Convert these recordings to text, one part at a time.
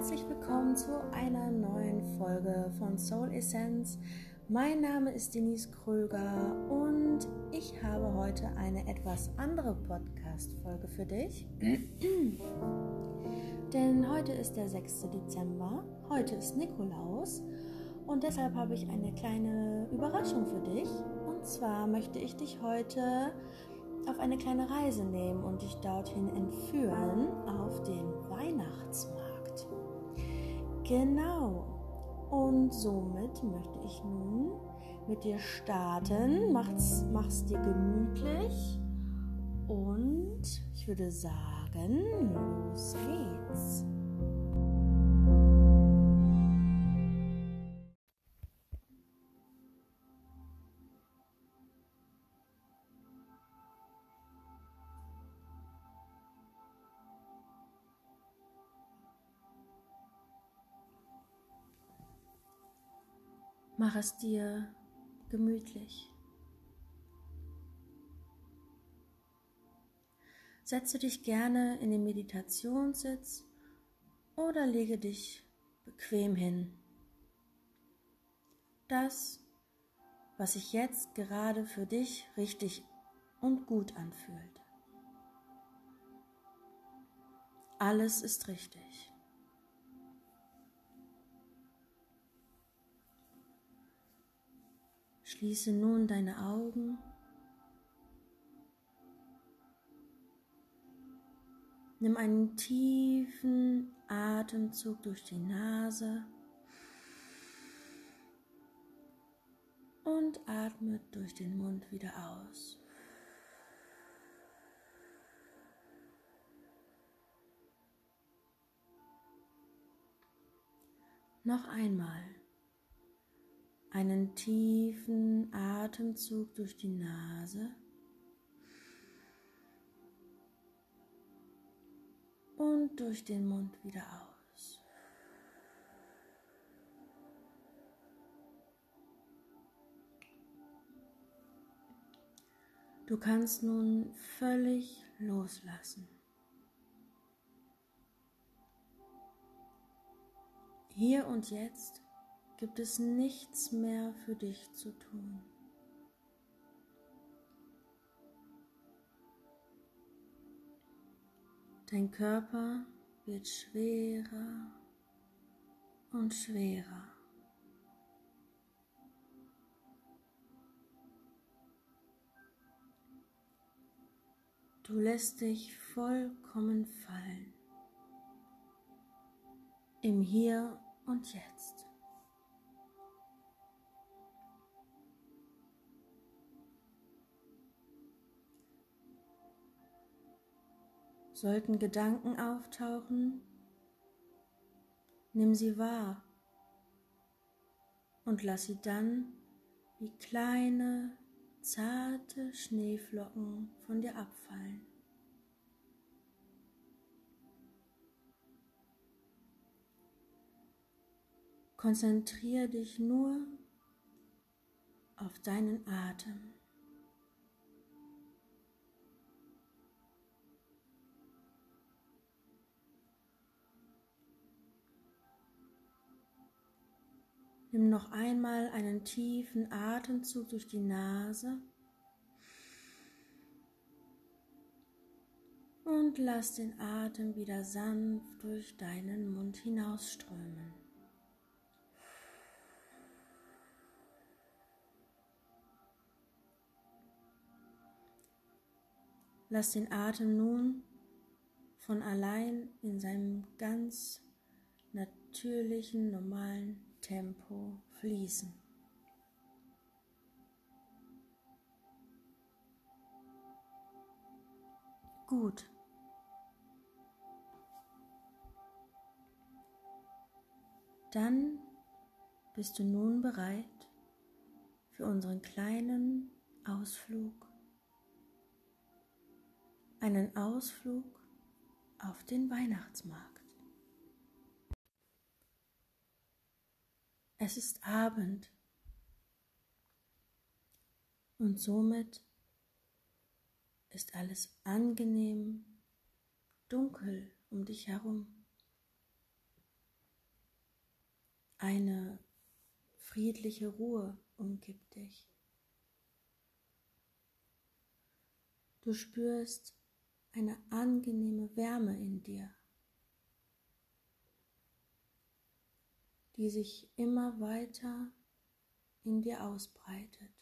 herzlich willkommen zu einer neuen Folge von Soul Essence. Mein Name ist Denise Kröger und ich habe heute eine etwas andere Podcast-Folge für dich. Denn heute ist der 6. Dezember, heute ist Nikolaus und deshalb habe ich eine kleine Überraschung für dich. Und zwar möchte ich dich heute auf eine kleine Reise nehmen und dich dorthin entführen auf den Weihnachtsmarkt. Genau. Und somit möchte ich nun mit dir starten. Mach's, mach's dir gemütlich. Und ich würde sagen, los geht's. Mach es dir gemütlich. Setze dich gerne in den Meditationssitz oder lege dich bequem hin. Das, was sich jetzt gerade für dich richtig und gut anfühlt. Alles ist richtig. Schließe nun deine Augen. Nimm einen tiefen Atemzug durch die Nase und atme durch den Mund wieder aus. Noch einmal einen tiefen Atemzug durch die Nase und durch den Mund wieder aus. Du kannst nun völlig loslassen. Hier und jetzt gibt es nichts mehr für dich zu tun. Dein Körper wird schwerer und schwerer. Du lässt dich vollkommen fallen im Hier und Jetzt. Sollten Gedanken auftauchen, nimm sie wahr und lass sie dann wie kleine, zarte Schneeflocken von dir abfallen. Konzentriere dich nur auf deinen Atem. Nimm noch einmal einen tiefen Atemzug durch die Nase und lass den Atem wieder sanft durch deinen Mund hinausströmen. Lass den Atem nun von allein in seinem ganz natürlichen, normalen Tempo fließen. Gut. Dann bist du nun bereit für unseren kleinen Ausflug. Einen Ausflug auf den Weihnachtsmarkt. Es ist Abend und somit ist alles angenehm dunkel um dich herum. Eine friedliche Ruhe umgibt dich. Du spürst eine angenehme Wärme in dir, die sich immer weiter in dir ausbreitet.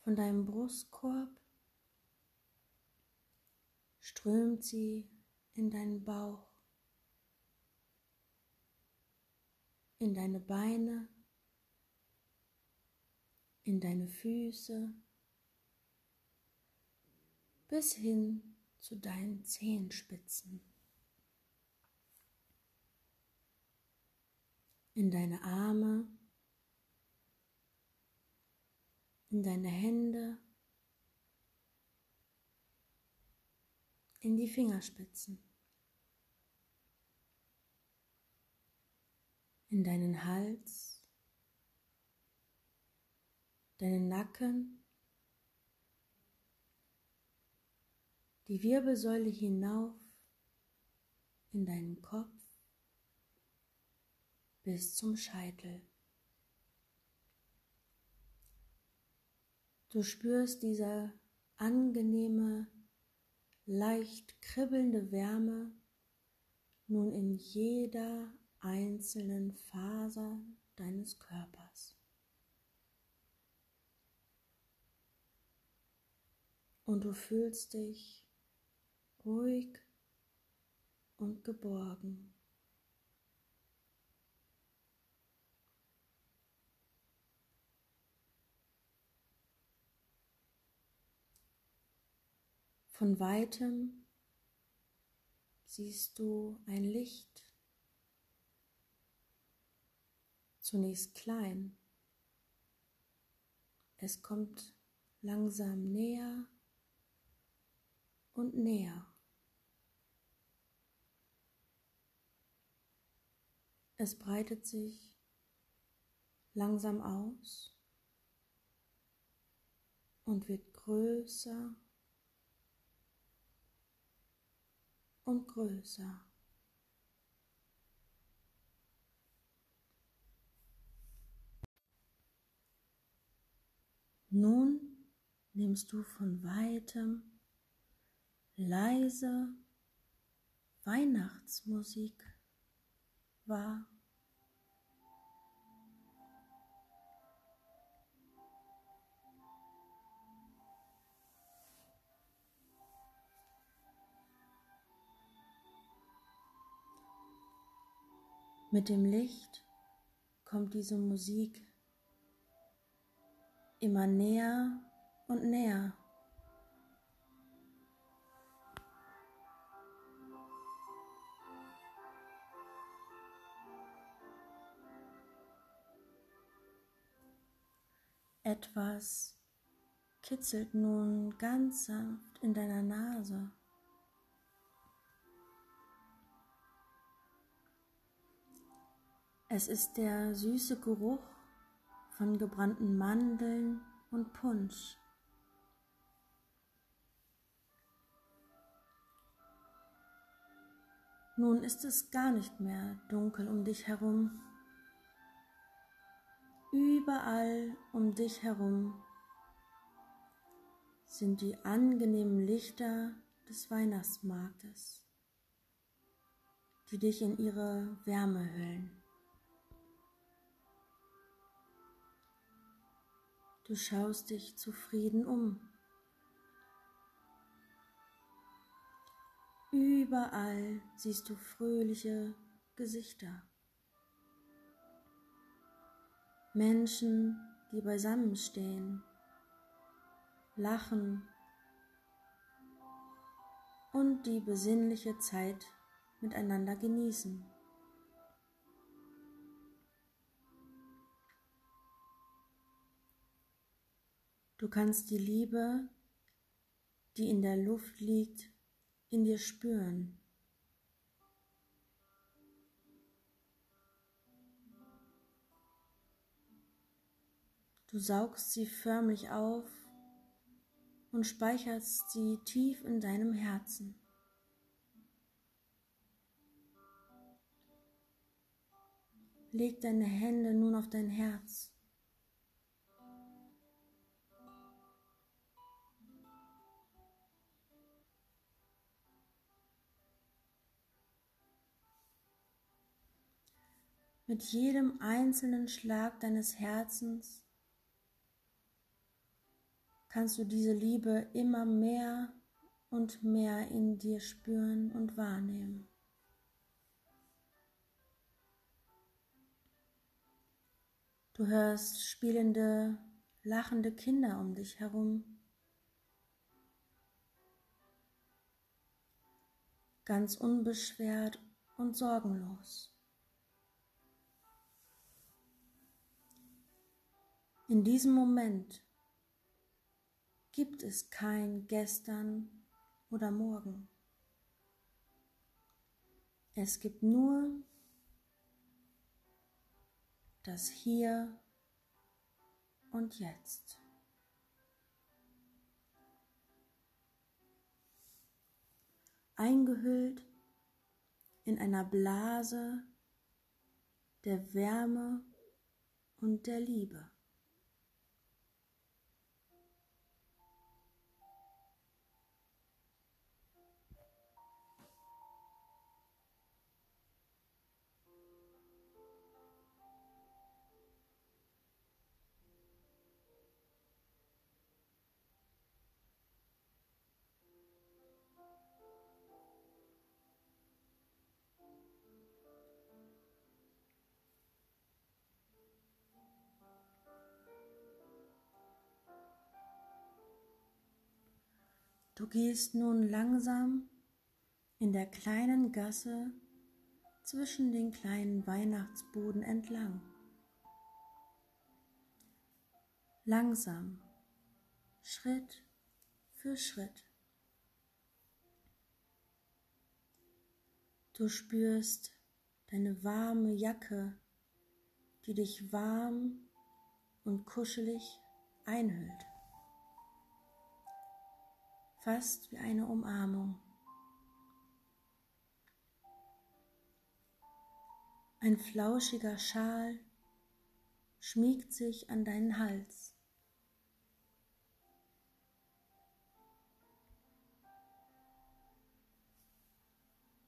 Von deinem Brustkorb strömt sie in deinen Bauch, in deine Beine, in deine Füße bis hin zu deinen Zehenspitzen, in deine Arme, in deine Hände, in die Fingerspitzen, in deinen Hals, deinen Nacken, die Wirbelsäule hinauf in deinen Kopf bis zum Scheitel. Du spürst diese angenehme, leicht kribbelnde Wärme nun in jeder einzelnen Faser deines Körpers. und du fühlst dich ruhig und geborgen. Von weitem siehst du ein Licht, zunächst klein. Es kommt langsam näher und näher. Es breitet sich langsam aus und wird größer und größer. Nun nimmst du von weitem leise Weihnachtsmusik war. Mit dem Licht kommt diese Musik immer näher und näher. Etwas kitzelt nun ganz sanft in deiner Nase. Es ist der süße Geruch von gebrannten Mandeln und Punsch. Nun ist es gar nicht mehr dunkel um dich herum. Überall um dich herum sind die angenehmen Lichter des Weihnachtsmarktes, die dich in ihre Wärme hüllen. Du schaust dich zufrieden um. Überall siehst du fröhliche Gesichter. Menschen, die beisammenstehen, lachen und die besinnliche Zeit miteinander genießen. Du kannst die Liebe, die in der Luft liegt, in dir spüren. Du saugst sie förmlich auf und speicherst sie tief in deinem Herzen. Leg deine Hände nun auf dein Herz. Mit jedem einzelnen Schlag deines Herzens kannst du diese Liebe immer mehr und mehr in dir spüren und wahrnehmen. Du hörst spielende, lachende Kinder um dich herum. Ganz unbeschwert und sorgenlos. In diesem Moment gibt es kein gestern oder morgen. Es gibt nur das Hier und Jetzt. Eingehüllt in einer Blase der Wärme und der Liebe. Du gehst nun langsam in der kleinen Gasse zwischen den kleinen Weihnachtsbuden entlang. Langsam, Schritt für Schritt. Du spürst deine warme Jacke, die dich warm und kuschelig einhüllt fast wie eine Umarmung. Ein flauschiger Schal schmiegt sich an deinen Hals.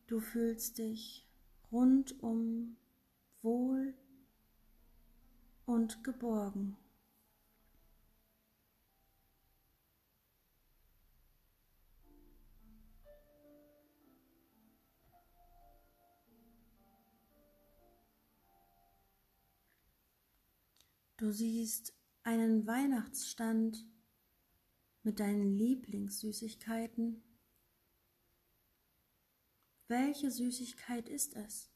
Du fühlst dich rundum wohl und geborgen. Du siehst einen Weihnachtsstand mit deinen Lieblingssüßigkeiten. Welche Süßigkeit ist es?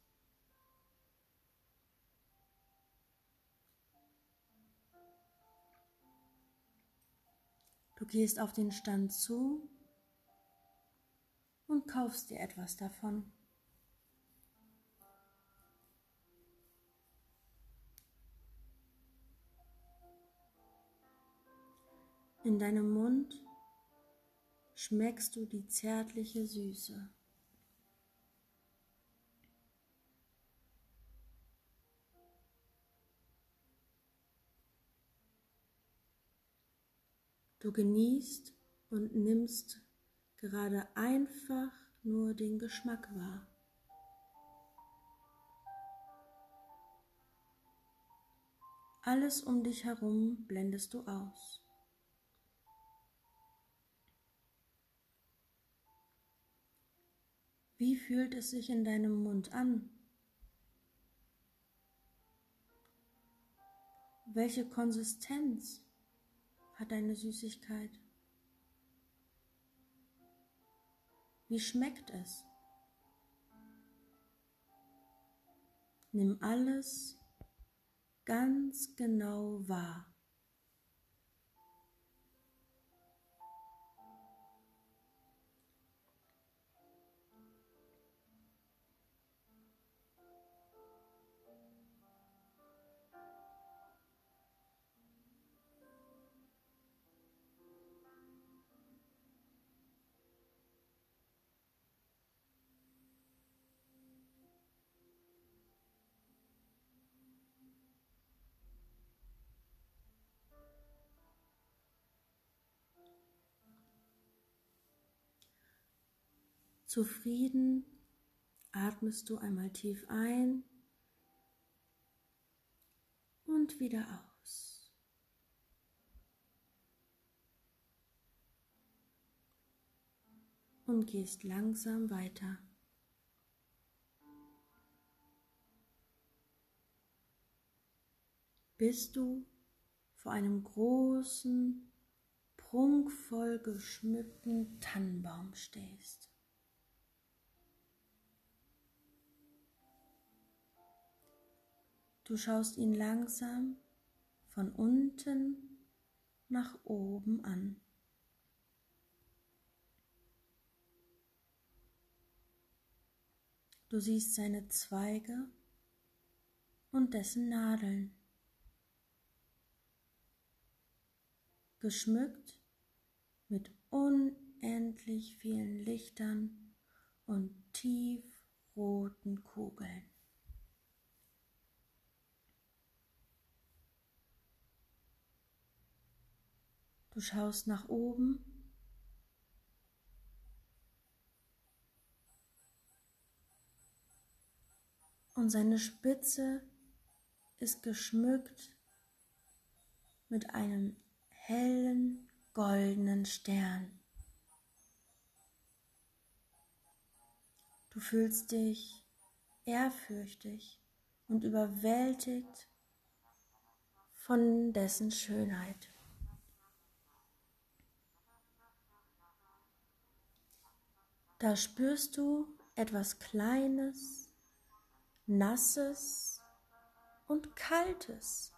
Du gehst auf den Stand zu und kaufst dir etwas davon. In deinem Mund schmeckst du die zärtliche Süße. Du genießt und nimmst gerade einfach nur den Geschmack wahr. Alles um dich herum blendest du aus. Wie fühlt es sich in deinem Mund an? Welche Konsistenz hat deine Süßigkeit? Wie schmeckt es? Nimm alles ganz genau wahr. Zufrieden atmest du einmal tief ein und wieder aus. Und gehst langsam weiter. Bis du vor einem großen, prunkvoll geschmückten Tannenbaum stehst. Du schaust ihn langsam von unten nach oben an. Du siehst seine Zweige und dessen Nadeln. Geschmückt mit unendlich vielen Lichtern und tiefroten Kugeln. Du schaust nach oben. Und seine Spitze ist geschmückt mit einem hellen goldenen Stern. Du fühlst dich ehrfürchtig und überwältigt von dessen Schönheit. Da spürst du etwas Kleines, Nasses und Kaltes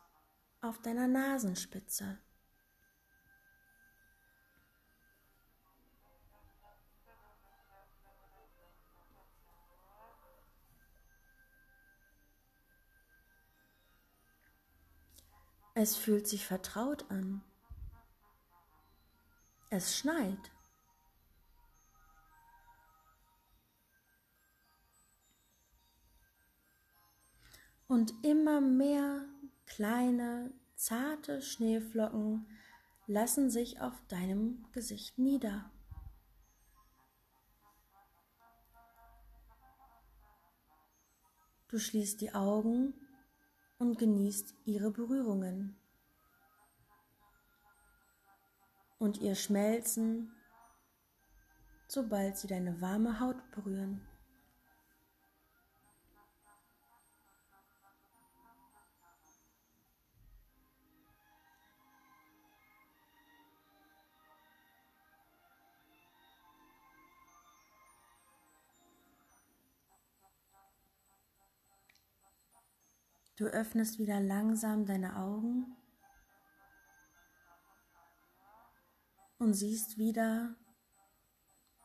auf deiner Nasenspitze. Es fühlt sich vertraut an. Es schneit. Und immer mehr kleine, zarte Schneeflocken lassen sich auf deinem Gesicht nieder. Du schließt die Augen und genießt ihre Berührungen und ihr Schmelzen, sobald sie deine warme Haut berühren. Du öffnest wieder langsam deine Augen und siehst wieder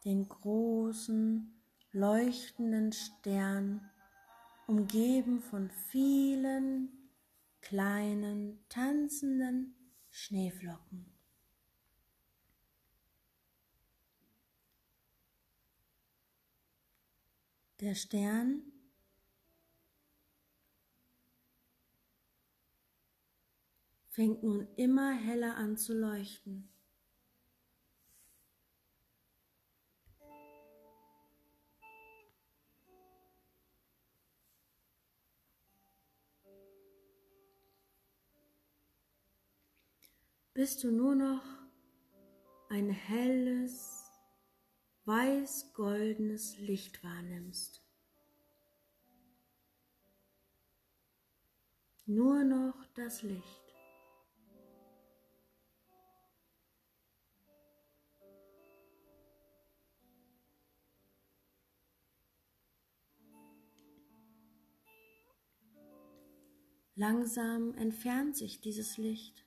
den großen, leuchtenden Stern, umgeben von vielen kleinen, tanzenden Schneeflocken. Der Stern fängt nun immer heller an zu leuchten. bis du nur noch ein helles, weiß-goldenes Licht wahrnimmst. Nur noch das Licht. Langsam entfernt sich dieses Licht.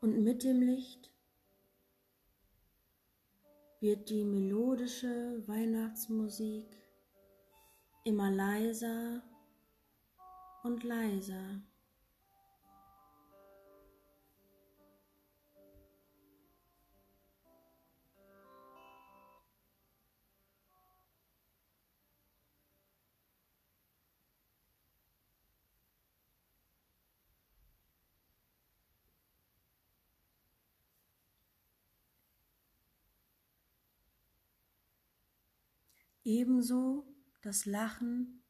Und mit dem Licht wird die melodische Weihnachtsmusik immer leiser und leiser. Ebenso das Lachen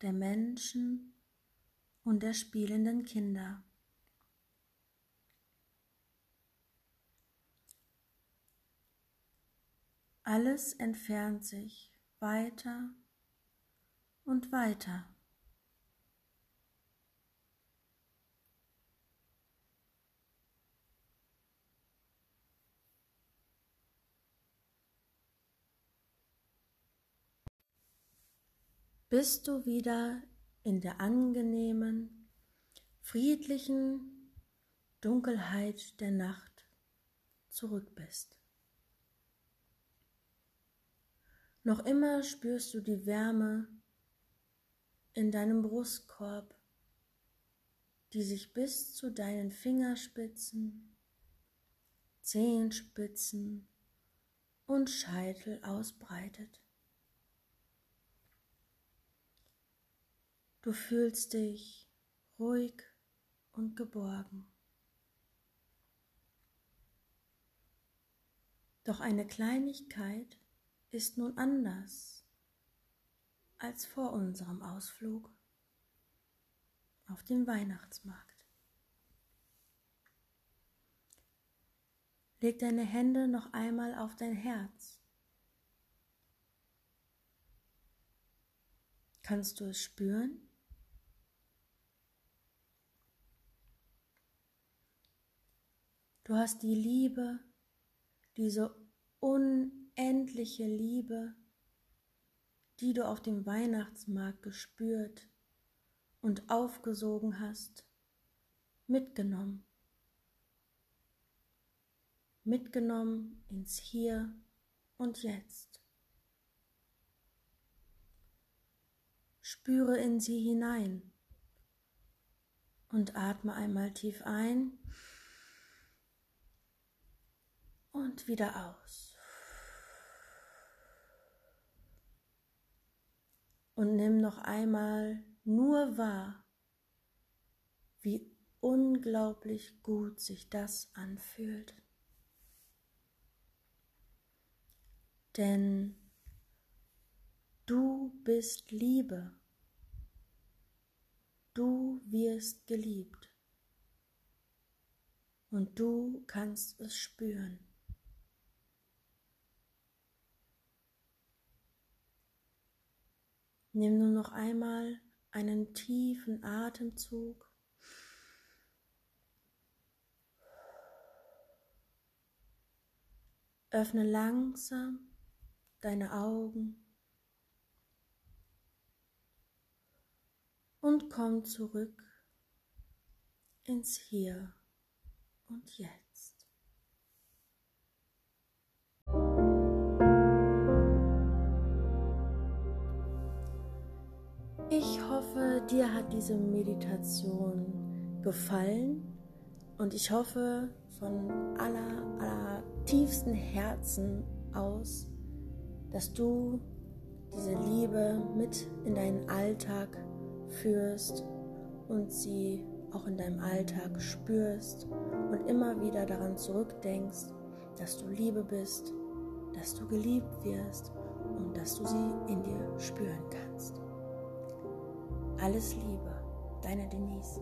der Menschen und der spielenden Kinder. Alles entfernt sich weiter und weiter. Bis du wieder in der angenehmen, friedlichen Dunkelheit der Nacht zurück bist. Noch immer spürst du die Wärme in deinem Brustkorb, die sich bis zu deinen Fingerspitzen, Zehenspitzen und Scheitel ausbreitet. Du fühlst dich ruhig und geborgen. Doch eine Kleinigkeit ist nun anders als vor unserem Ausflug auf den Weihnachtsmarkt. Leg deine Hände noch einmal auf dein Herz. Kannst du es spüren? Du hast die Liebe, diese unendliche Liebe, die du auf dem Weihnachtsmarkt gespürt und aufgesogen hast, mitgenommen. Mitgenommen ins Hier und Jetzt. Spüre in sie hinein und atme einmal tief ein und wieder aus. Und nimm noch einmal nur wahr, wie unglaublich gut sich das anfühlt. Denn du bist Liebe. Du wirst geliebt. Und du kannst es spüren. Nimm nur noch einmal einen tiefen Atemzug. Öffne langsam deine Augen und komm zurück ins Hier und Jetzt. Dir hat diese Meditation gefallen und ich hoffe von aller, aller tiefsten Herzen aus, dass du diese Liebe mit in deinen Alltag führst und sie auch in deinem Alltag spürst und immer wieder daran zurückdenkst, dass du Liebe bist, dass du geliebt wirst und dass du sie in dir spüren kannst. Alles Liebe, deine Denise.